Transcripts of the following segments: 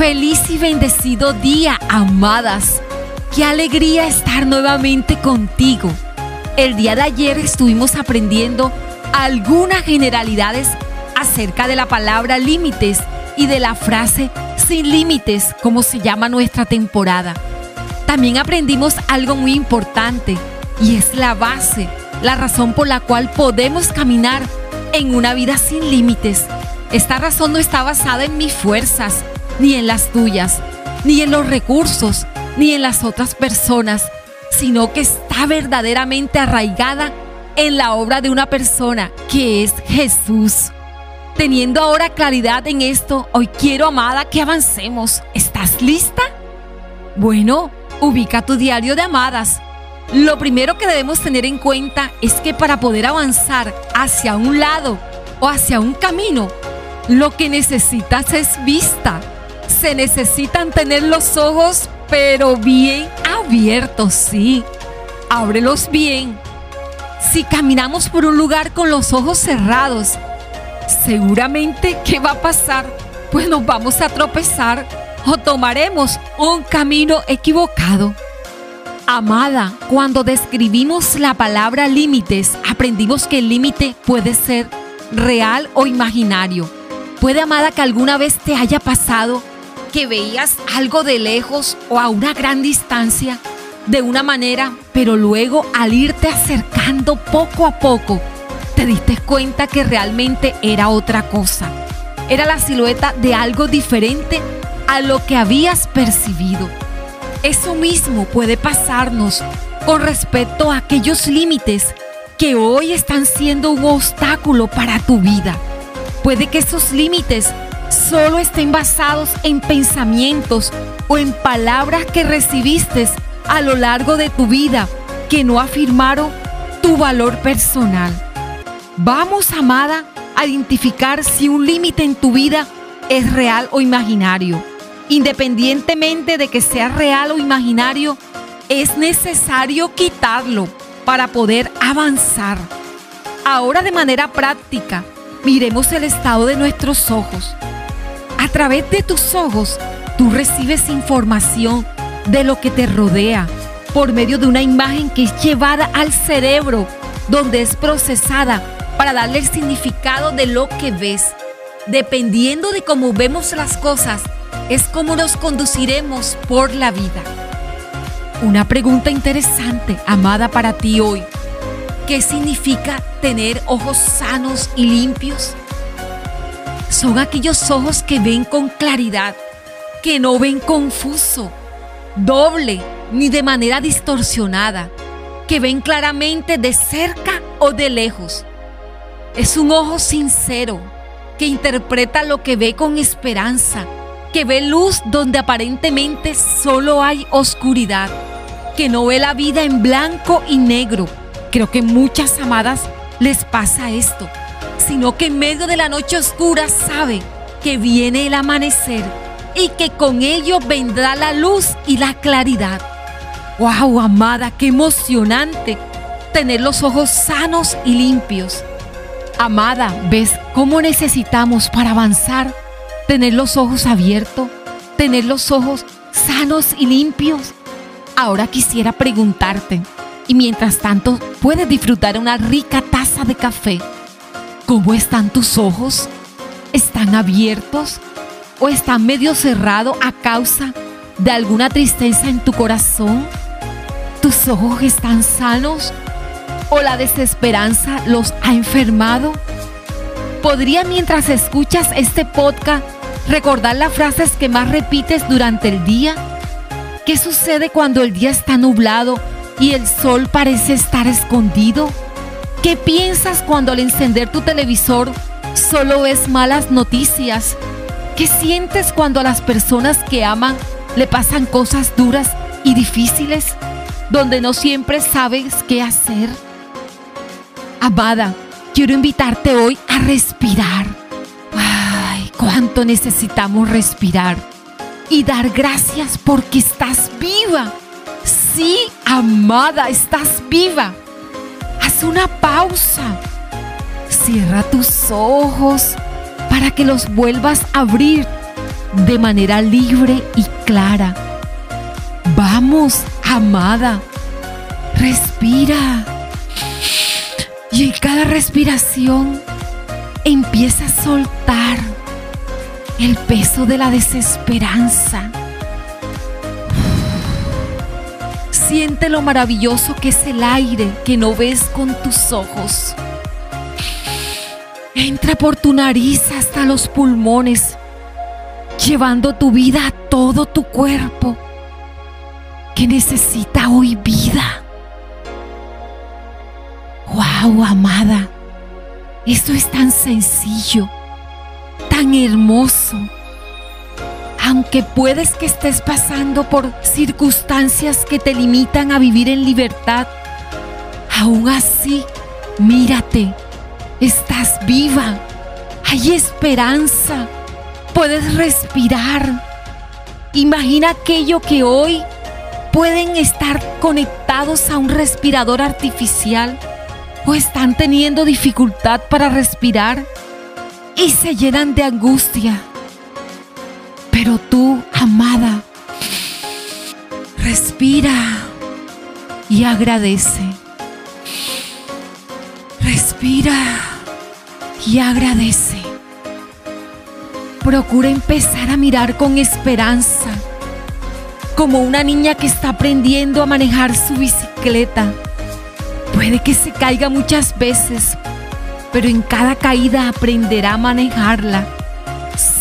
Feliz y bendecido día, amadas. Qué alegría estar nuevamente contigo. El día de ayer estuvimos aprendiendo algunas generalidades acerca de la palabra límites y de la frase sin límites, como se llama nuestra temporada. También aprendimos algo muy importante y es la base, la razón por la cual podemos caminar en una vida sin límites. Esta razón no está basada en mis fuerzas, ni en las tuyas, ni en los recursos, ni en las otras personas, sino que está verdaderamente arraigada en la obra de una persona que es Jesús. Teniendo ahora claridad en esto, hoy quiero, amada, que avancemos. ¿Estás lista? Bueno, ubica tu diario de amadas. Lo primero que debemos tener en cuenta es que para poder avanzar hacia un lado o hacia un camino, lo que necesitas es vista se necesitan tener los ojos, pero bien abiertos, sí. Ábrelos bien. Si caminamos por un lugar con los ojos cerrados, seguramente, ¿qué va a pasar? Pues nos vamos a tropezar o tomaremos un camino equivocado. Amada, cuando describimos la palabra límites, aprendimos que el límite puede ser real o imaginario. Puede, amada, que alguna vez te haya pasado que veías algo de lejos o a una gran distancia de una manera, pero luego al irte acercando poco a poco, te diste cuenta que realmente era otra cosa. Era la silueta de algo diferente a lo que habías percibido. Eso mismo puede pasarnos con respecto a aquellos límites que hoy están siendo un obstáculo para tu vida. Puede que esos límites solo estén basados en pensamientos o en palabras que recibiste a lo largo de tu vida que no afirmaron tu valor personal. Vamos, amada, a identificar si un límite en tu vida es real o imaginario. Independientemente de que sea real o imaginario, es necesario quitarlo para poder avanzar. Ahora de manera práctica, miremos el estado de nuestros ojos. A través de tus ojos, tú recibes información de lo que te rodea por medio de una imagen que es llevada al cerebro, donde es procesada para darle el significado de lo que ves. Dependiendo de cómo vemos las cosas, es como nos conduciremos por la vida. Una pregunta interesante, amada para ti hoy. ¿Qué significa tener ojos sanos y limpios? Son aquellos ojos que ven con claridad, que no ven confuso, doble ni de manera distorsionada, que ven claramente de cerca o de lejos. Es un ojo sincero que interpreta lo que ve con esperanza, que ve luz donde aparentemente solo hay oscuridad, que no ve la vida en blanco y negro. Creo que muchas amadas les pasa esto sino que en medio de la noche oscura sabe que viene el amanecer y que con ello vendrá la luz y la claridad. ¡Wow, amada! ¡Qué emocionante! Tener los ojos sanos y limpios. Amada, ¿ves cómo necesitamos para avanzar? Tener los ojos abiertos, tener los ojos sanos y limpios. Ahora quisiera preguntarte, y mientras tanto puedes disfrutar una rica taza de café ¿Cómo están tus ojos? ¿Están abiertos o están medio cerrados a causa de alguna tristeza en tu corazón? ¿Tus ojos están sanos o la desesperanza los ha enfermado? ¿Podría mientras escuchas este podcast recordar las frases que más repites durante el día? ¿Qué sucede cuando el día está nublado y el sol parece estar escondido? ¿Qué piensas cuando al encender tu televisor solo ves malas noticias? ¿Qué sientes cuando a las personas que aman le pasan cosas duras y difíciles donde no siempre sabes qué hacer? Amada, quiero invitarte hoy a respirar. Ay, cuánto necesitamos respirar y dar gracias porque estás viva. Sí, amada, estás viva una pausa. Cierra tus ojos para que los vuelvas a abrir de manera libre y clara. Vamos, amada, respira. Y en cada respiración empieza a soltar el peso de la desesperanza. Siente lo maravilloso que es el aire que no ves con tus ojos. Entra por tu nariz hasta los pulmones, llevando tu vida a todo tu cuerpo que necesita hoy vida. ¡Wow, amada! Esto es tan sencillo, tan hermoso. Aunque puedes que estés pasando por circunstancias que te limitan a vivir en libertad, aún así, mírate, estás viva, hay esperanza, puedes respirar. Imagina aquello que hoy pueden estar conectados a un respirador artificial o están teniendo dificultad para respirar y se llenan de angustia. Pero tú, amada, respira y agradece. Respira y agradece. Procura empezar a mirar con esperanza, como una niña que está aprendiendo a manejar su bicicleta Puede que se caiga muchas veces, pero en cada caída aprenderá a manejarla.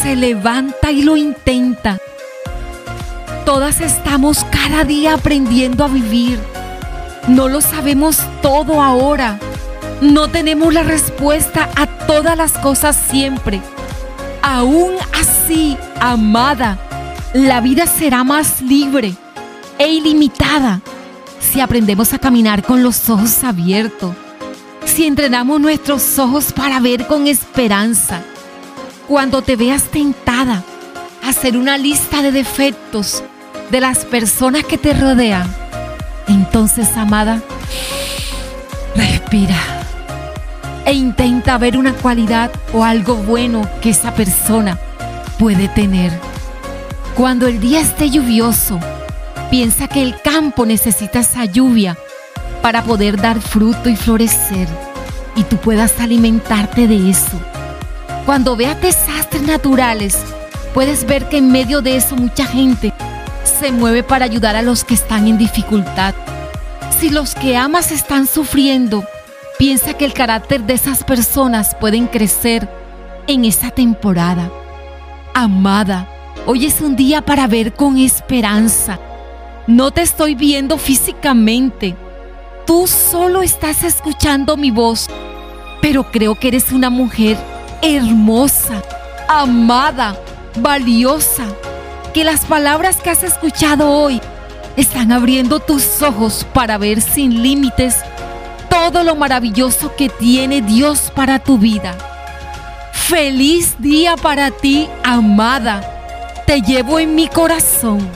Se levanta y lo intenta. Todas estamos cada día aprendiendo a vivir. No lo sabemos todo ahora. No tenemos la respuesta a todas las cosas siempre. Aún así, amada, la vida será más libre e ilimitada si aprendemos a caminar con los ojos abiertos, si entrenamos nuestros ojos para ver con esperanza, cuando te veas tentada a hacer una lista de defectos de las personas que te rodean, entonces, amada, respira e intenta ver una cualidad o algo bueno que esa persona puede tener. Cuando el día esté lluvioso, Piensa que el campo necesita esa lluvia para poder dar fruto y florecer y tú puedas alimentarte de eso. Cuando veas desastres naturales, puedes ver que en medio de eso mucha gente se mueve para ayudar a los que están en dificultad. Si los que amas están sufriendo, piensa que el carácter de esas personas pueden crecer en esa temporada. Amada, hoy es un día para ver con esperanza no te estoy viendo físicamente. Tú solo estás escuchando mi voz. Pero creo que eres una mujer hermosa, amada, valiosa. Que las palabras que has escuchado hoy están abriendo tus ojos para ver sin límites todo lo maravilloso que tiene Dios para tu vida. Feliz día para ti, amada. Te llevo en mi corazón.